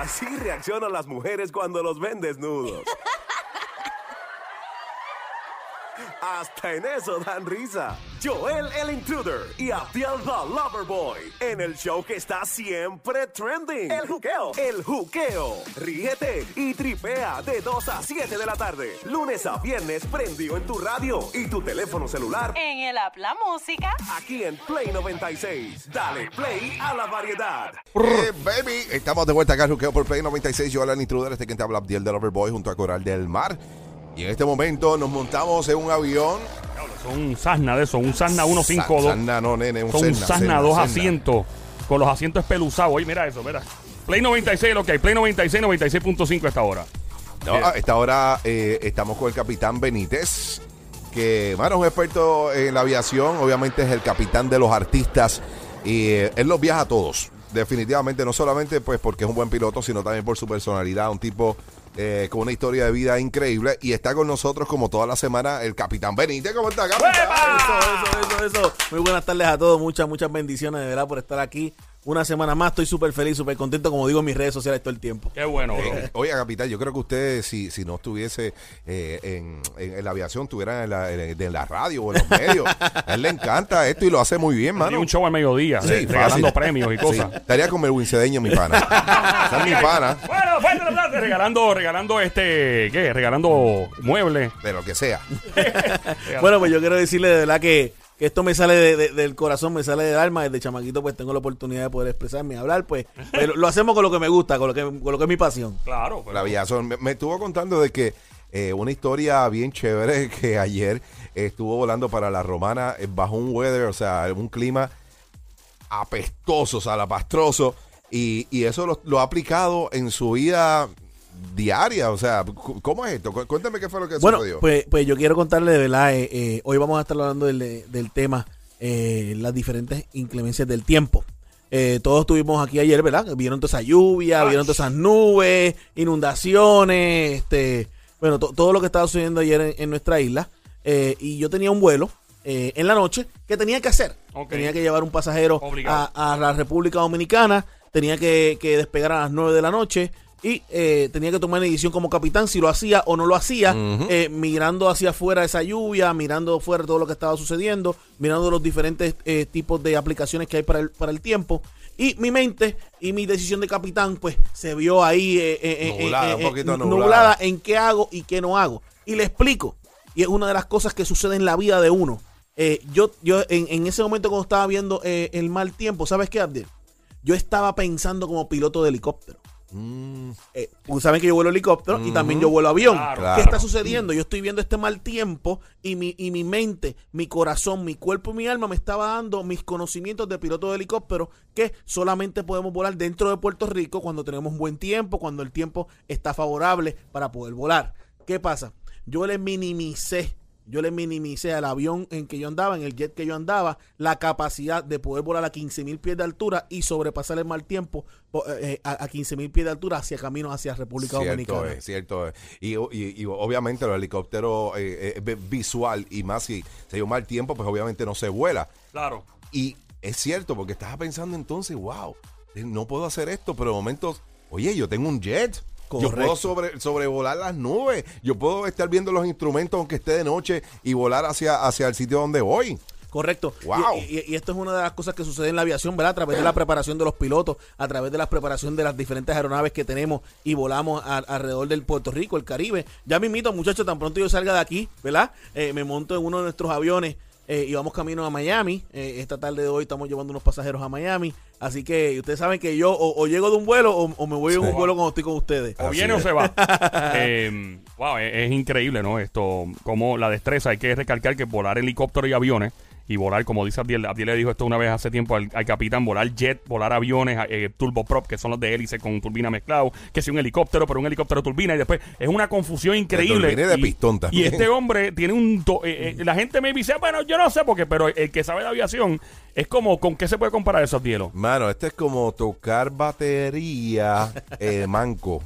Así reaccionan las mujeres cuando los ven desnudos. Hasta en eso dan risa. Joel el Intruder y Abdiel the Loverboy en el show que está siempre trending. El juqueo. El juqueo. Ríete y tripea de 2 a 7 de la tarde. Lunes a viernes prendido en tu radio y tu teléfono celular. En el app La Música. Aquí en Play 96. Dale play a la variedad. Eh, baby, estamos de vuelta acá, Juqueo por Play 96. Yo, Alan Intruder, este quien te habla, Abdiel del Overboy, junto a Coral del Mar. Y en este momento nos montamos en un avión. Son un Cessna de eso, un Cessna 152. Cessna, no, nene, un Son un Cessna, dos asientos, con los asientos espeluzados. Oye, mira eso, mira. Play 96, lo que hay. Play 96, 96.5 a esta hora. No, a esta hora eh, estamos con el capitán Benítez, que, bueno, es un experto en la aviación. Obviamente es el capitán de los artistas. Y eh, él los viaja a todos. Definitivamente, no solamente pues porque es un buen piloto, sino también por su personalidad. Un tipo eh, con una historia de vida increíble. Y está con nosotros, como toda la semana, el capitán Benítez. ¿Cómo está, capitán? Eso, eso, eso, eso. Muy buenas tardes a todos. Muchas, muchas bendiciones de verdad por estar aquí. Una semana más. Estoy súper feliz, súper contento, como digo en mis redes sociales todo el tiempo. Qué bueno, bro. Eh, Oye, capitán, yo creo que usted, si, si no estuviese eh, en, en- en la aviación, estuviera en la, en, en la radio o en los medios. A él le encanta esto y lo hace muy bien, mano. un show al mediodía, Sí, eh, regalando premios y cosas. Sí, estaría con Melwin Cedeño, mi pana. Esa es mi pana, Bueno, fuerte el aplauso, regalando, regalando este, ¿qué? Regalando muebles. de lo que sea. Bueno, pues yo quiero decirle de verdad que, que esto me sale de- de- del corazón, me sale del alma. Desde chamaquito, pues tengo la oportunidad de poder expresarme y hablar. Pues pero lo hacemos con lo que me gusta, con lo que, con lo que es mi pasión. Claro, pero- La aviación. Me, me estuvo contando de que eh, una historia bien chévere que ayer estuvo volando para la romana eh, bajo un weather, o sea, un clima apestoso, salapastroso. Y, y eso lo, lo ha aplicado en su vida diaria. O sea, ¿cómo es esto? Cu- Cuéntame qué fue lo que Bueno, sucedió. pues, pues yo quiero contarle de verdad, eh, eh, hoy vamos a estar hablando del, del tema, eh, las diferentes inclemencias del tiempo. Eh, todos estuvimos aquí ayer, ¿verdad? Vieron toda esa lluvia, vieron todas esas nubes, inundaciones, este, bueno, to- todo lo que estaba sucediendo ayer en, en nuestra isla. Eh, y yo tenía un vuelo eh, en la noche que tenía que hacer. Tenía que llevar un pasajero a, a la República Dominicana, tenía que, que despegar a las 9 de la noche y eh, tenía que tomar una decisión como capitán si lo hacía o no lo hacía, eh, mirando hacia afuera esa lluvia, mirando afuera todo lo que estaba sucediendo, mirando los diferentes eh, tipos de aplicaciones que hay para el, para el tiempo. Y mi mente y mi decisión de capitán, pues se vio ahí eh, Nublada, un poquito nublada nublada. en qué hago y qué no hago. Y le explico. Y es una de las cosas que sucede en la vida de uno. Yo, yo en, en ese momento cuando estaba viendo eh, el mal tiempo, ¿sabes qué, Abdiel? Yo estaba pensando como piloto de helicóptero. Mm, Eh, ustedes saben que yo vuelo helicóptero y también yo vuelo avión. Claro, Claro. ¿Qué está sucediendo? Yo estoy viendo este mal tiempo y mi, y mi mente, mi corazón, mi cuerpo y mi alma me estaba dando mis conocimientos de piloto de helicóptero que solamente podemos volar dentro de Puerto Rico cuando tenemos buen tiempo, cuando el tiempo está favorable para poder volar. ¿Qué pasa? Yo le minimicé, yo le minimicé al avión en que yo andaba, en el jet que yo andaba, la capacidad de poder volar a 15 mil pies de altura y sobrepasar el mal tiempo po- eh, a, a 15 mil pies de altura hacia camino hacia República cierto Dominicana. es, cierto es. Y, y- y obviamente el helicóptero eh, eh, visual y más si se dio mal tiempo, pues obviamente no se vuela. claro. Y es cierto, porque estaba pensando entonces, wow, no puedo hacer esto, pero de momento, oye, yo tengo un jet. Yo puedo sobre, sobrevolar las nubes. Yo puedo estar viendo los instrumentos aunque esté de noche y volar hacia, hacia el sitio donde voy. Correcto. Wow. Y, y- y esto es una de las cosas que sucede en la aviación, ¿verdad? A través de la preparación de los pilotos, a través de la preparación de las diferentes aeronaves que tenemos y volamos a- alrededor del Puerto Rico, el Caribe. Ya me invito, muchachos, tan pronto yo salga de aquí, ¿verdad? Eh, me monto en uno de nuestros aviones eh, y vamos camino a Miami. Eh, esta tarde de hoy estamos llevando unos pasajeros a Miami. Así que ustedes saben que yo o, o llego de un vuelo o, o me voy en un vuelo cuando estoy con ustedes. O Así viene o se va. Eh, wow, es, es increíble, ¿no? Esto, como la destreza, hay que recalcar que volar helicóptero y aviones, y volar, como dice Abdiel, Abdiel le dijo esto una vez hace tiempo al, al capitán, volar jet, volar aviones, eh, turboprop, que son los de hélice con turbina mezclado, que si un helicóptero, pero un helicóptero turbina, y después es una confusión increíble. de Y- pistón también. Y este hombre tiene un... do- eh, eh, la gente me dice, bueno, yo no sé por qué, pero el que sabe de aviación es como, ¿con qué se puede comparar eso, Abdielo? Mano, este es como tocar batería eh, manco.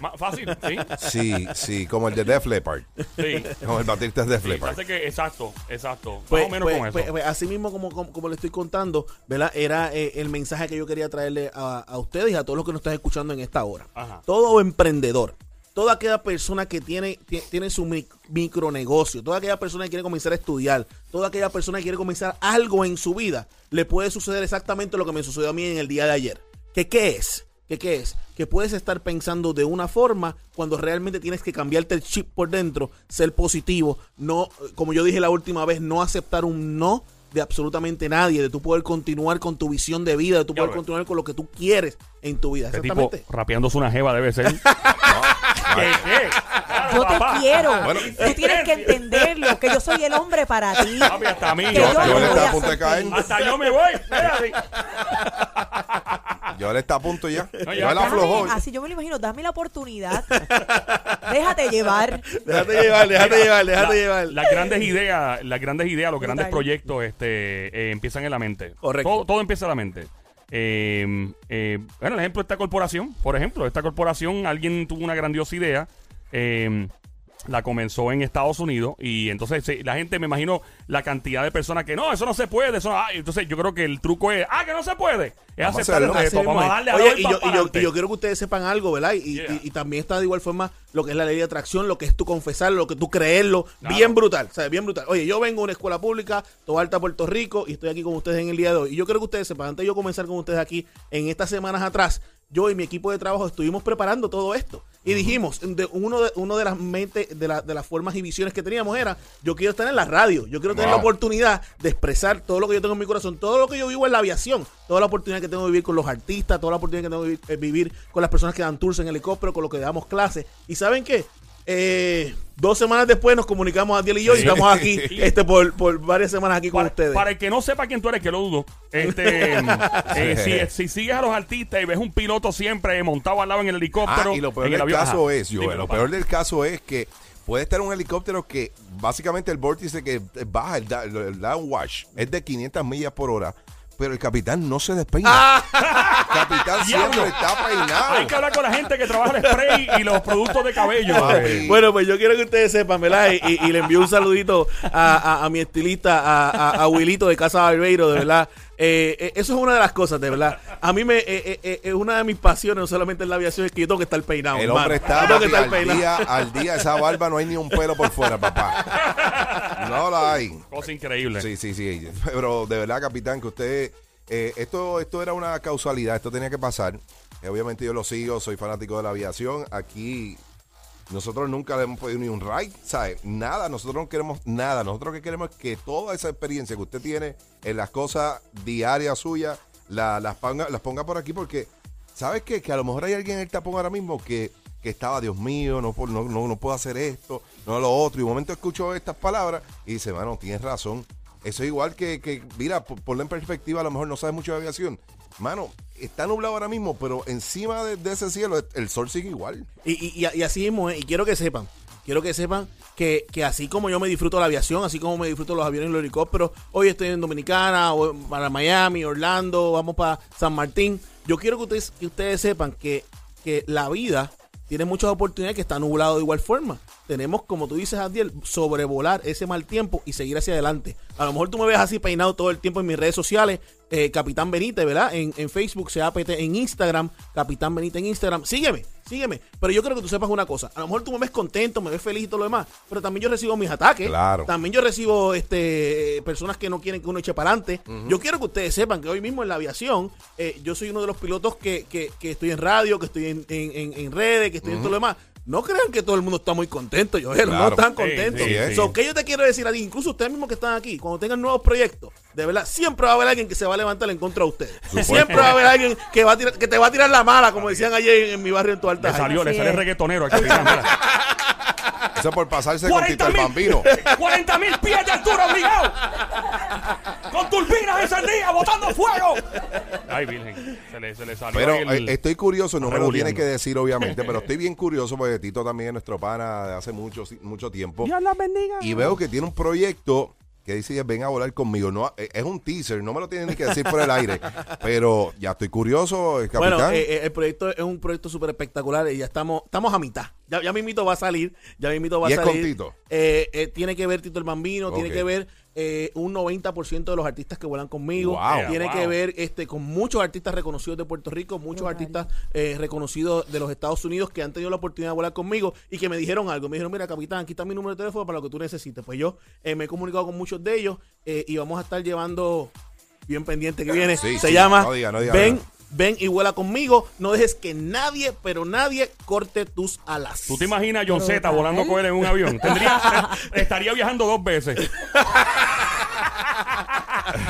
Más fácil, sí. Sí, sí, como el de Def Leppard. Sí. Como el baterista de Def Sí, Leppard. que, exacto, exacto. Pues, Más o menos pues, con eso. pues, pues, así mismo como, como, como le estoy contando, ¿verdad? Era eh, el mensaje que yo quería traerle a, a ustedes y a todos los que nos están escuchando en esta hora. Ajá. Todo emprendedor, toda aquella persona que tiene, ti- tiene su mic- micronegocio, toda aquella persona que quiere comenzar a estudiar, toda aquella persona que quiere comenzar algo en su vida, le puede suceder exactamente lo que me sucedió a mí en el día de ayer. ¿Qué, qué es? ¿Qué, ¿Qué es? Que puedes estar pensando de una forma cuando realmente tienes que cambiarte el chip por dentro, ser positivo, no, como yo dije la última vez, no aceptar un no de absolutamente nadie, de tú poder continuar con tu visión de vida, de tú poder continuar con lo que tú quieres en tu vida. Este tipo rapeándose una jeva debe ser. ¿Qué, qué? Yo te quiero. Bueno. Tú tienes que entenderlo, que yo soy el hombre para ti. Papi, mí. Que yo- yo yo no voy a. Hasta yo me voy. Yo le está a punto ya. No, ya. Yo la Dame- aflojó. así yo me lo imagino, dame la oportunidad. Déjate llevar. Déjate llevar, déjate llevar, déjate La- llevar. Las grandes ideas, las grandes ideas, los grandes proyectos este, eh, empiezan en la mente. Correcto. Todo, todo empieza en la mente. Eh, eh, bueno, el ejemplo de esta corporación, por ejemplo, esta corporación, alguien tuvo una grandiosa idea. La comenzó en Estados Unidos y entonces sí, la gente me imagino la cantidad de personas que no, eso no se puede, eso no- ah, entonces yo creo que el truco es, ah, que no se puede, es Vamos a aceptar el reto, vamos a darle a Oye, y yo, y, yo, pa'lante. y yo quiero que ustedes sepan algo, ¿verdad? Y, Yeah. y- y también está de igual forma lo que es la ley de atracción, lo que es tú confesar, lo que tú creerlo. Claro. Bien brutal, ¿sabes? Bien brutal. Oye, yo vengo de una escuela pública, Toda Alta, Puerto Rico, y estoy aquí con ustedes en el día de hoy. Y yo quiero que ustedes sepan, antes de yo comenzar con ustedes aquí, en estas semanas atrás, yo y mi equipo de trabajo estuvimos preparando todo esto. Y dijimos, de, uno, de, uno de las mentes, de, la- de las formas y visiones que teníamos era, yo quiero estar en la radio, yo quiero tener Wow. la oportunidad de expresar todo lo que yo tengo en mi corazón, todo lo que yo vivo en la aviación, toda la oportunidad que tengo de vivir con los artistas, toda la oportunidad que tengo de vivir, eh, vivir con las personas que dan tours en helicóptero, con los que damos clases. ¿Y saben qué? Eh, dos semanas después nos comunicamos a Diel y yo y estamos aquí este por, por varias semanas aquí con para, ustedes. para el que no sepa quién tú eres, que lo dudo. Este, eh, si, si sigues a los artistas y ves un piloto siempre montado al lado en el helicóptero. Ah, y lo peor en el del avión, caso ajá. es, yo, Dímelo, lo peor del caso es que puede estar un helicóptero que básicamente el vórtice que baja, el downwash, es de 500 millas por hora, pero el capitán no se despeina. El capitán siempre está peinado. Hay que hablar con la gente que trabaja el spray y los productos de cabello. Bueno, pues yo quiero que ustedes sepan, ¿verdad? Y, y- y le envío un saludito a, a- a mi estilista, a, a, a Wilito de Casa Barbeiro, de verdad. Eh, eh, eso es una de las cosas, de verdad. A mí me eh, eh, eh, es una de mis pasiones, no solamente en la aviación, es que yo tengo que estar peinado. El hermano. hombre está Yo tengo que estar al peinado. día, al día, esa barba no hay ni un pelo por fuera, papá. No la hay. Cosa increíble. Sí, sí, sí. Pero de verdad, capitán, que usted. eh, esto, esto era una causalidad, esto tenía que pasar. Eh, obviamente yo lo sigo, soy fanático de la aviación. Aquí nosotros nunca le hemos pedido ni un ride, ¿sabes? Nada, nosotros no queremos nada. Nosotros lo que queremos es que toda esa experiencia que usted tiene en las cosas diarias suyas, la- las, ponga, ponga por aquí porque, ¿sabes qué? Que a lo mejor hay alguien en el tapón ahora mismo que, que estaba, Dios mío, no, no, no, no puedo hacer esto, no lo otro. Y un momento escucho estas palabras y dice, mano, tienes razón. Eso es igual que, que mira, ponlo en perspectiva, a lo mejor no sabes mucho de aviación. Mano, está nublado ahora mismo, pero encima de, ese cielo el sol sigue igual. Y, y- y- así mismo, es, y quiero que sepan, quiero que sepan que, que así como yo me disfruto la aviación, así como me disfruto los aviones y los helicópteros, hoy estoy en Dominicana, o para Miami, Orlando, vamos para San Martín. Yo quiero que ustedes, que ustedes sepan que, que la vida tiene muchas oportunidades que está nublado de igual forma. Tenemos, como tú dices, Adiel, sobrevolar ese mal tiempo y seguir hacia adelante. A lo mejor tú me ves así peinado todo el tiempo en mis redes sociales, eh, Capitán Benítez, ¿verdad? En, en Facebook, CAPT en Instagram, Capitán Benítez en Instagram. Sígueme, sígueme. Pero yo creo que tú sepas una cosa. A lo mejor tú me ves contento, me ves feliz y todo lo demás, pero también yo recibo mis ataques. Claro. También yo recibo este personas que no quieren que uno eche para adelante. Yo quiero que ustedes sepan que hoy mismo en la aviación, eh, yo soy uno de los pilotos que, que- que estoy en radio, que estoy en, en- en- en redes, que estoy en todo lo demás. No crean que todo el mundo está muy contento. No Claro. están Sí, contentos. sí, sí. So, ¿Qué yo te quiero decir a ti? Incluso ustedes mismos que están aquí, cuando tengan nuevos proyectos, de verdad, siempre va a haber alguien que se va a levantar en contra de ustedes. Supuesto. Siempre va a haber alguien que, va a tirar- que te va a tirar la mala, como decían ayer en, en mi barrio en tu alta. Le salió, le es. reggaetonero mira. Eso por pasarse con Tito 40 el mil, Bambino. 40 mil pies de altura obligado. Con turbinas encendidas, botando fuego. Ay, virgen. Se le, se le salió Pero el- eh, estoy curioso, no me lo tiene que decir obviamente, pero estoy bien curioso porque Tito también es nuestro pana de hace mucho, mucho tiempo. Dios la bendiga. Y veo que tiene un proyecto que dice ven a volar conmigo. No, eh, es un teaser, no me lo tienen ni que decir por el aire. Pero ya estoy curioso, eh, capitán. Bueno, eh, el proyecto es un proyecto súper espectacular y ya estamos, estamos a mitad. Ya, ya mismito va a salir, ya mismito va ¿Y a es salir. con Tito? Eh, eh, tiene que ver Tito el Bambino, tiene que ver eh, un 90% de los artistas que vuelan conmigo. Wow. Tiene Wow. que ver este con muchos artistas reconocidos de Puerto Rico, muchos artistas eh, reconocidos de los Estados Unidos que han tenido la oportunidad de volar conmigo y que me dijeron algo. Me dijeron, mira, capitán, aquí está mi número de teléfono para lo que tú necesites. Pues yo eh, me he comunicado con muchos de ellos eh, y vamos a estar llevando bien pendiente que viene. Sí, Se sí, llama no diga, no diga Ven, nada. Ven y vuela conmigo. No dejes que nadie, pero nadie corte tus alas. ¿Tú te imaginas a John. Z volando con él en un avión? Tendría, estaría viajando dos veces.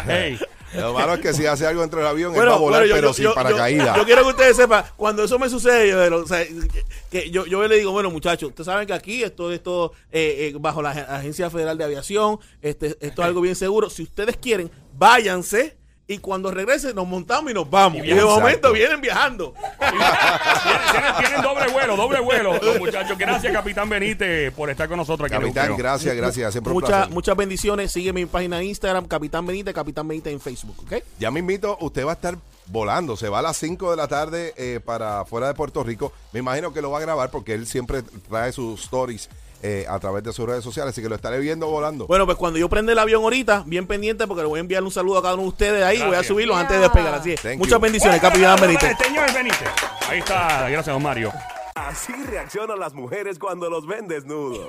hey, Lo malo es que si hace algo dentro del avión, él Bueno, va a volar, bueno, yo- pero yo- sin yo- paracaídas. Yo, yo quiero que ustedes sepan, cuando eso me sucede, yo, o sea, que yo, yo le digo, bueno, muchachos, ustedes saben que aquí esto es todo eh, eh, bajo la Ag- Agencia Federal de Aviación, este, esto es algo bien seguro. Si ustedes quieren, váyanse. Y cuando regresen, nos montamos y nos vamos. Y de momento Exacto. vienen viajando. tienen, doble vuelo, doble vuelo. Los muchachos, gracias, Capitán Benítez, por estar con nosotros aquí en el Capitán, gracias, gracias. Siempre un Muchas, placer. muchas bendiciones. Sigue mi página de Instagram, Capitán Benítez, Capitán Benítez en Facebook, ¿ok? Ya me invito, usted va a estar volando. Se va a las 5 de la tarde eh, para fuera de Puerto Rico. Me imagino que lo va a grabar porque él siempre trae sus stories eh, a través de sus redes sociales. Así que lo estaré viendo volando. Bueno, pues cuando yo prenda el avión ahorita, bien pendiente, porque le voy a enviar un saludo a cada uno de ustedes ahí. Voy a subirlos Yeah. antes de despegar. Así es. Thank Muchas you. bendiciones, Capitán Benítez. Señor Benítez. Ahí está, gracias, don Mario. Así reaccionan las mujeres cuando los ven desnudos.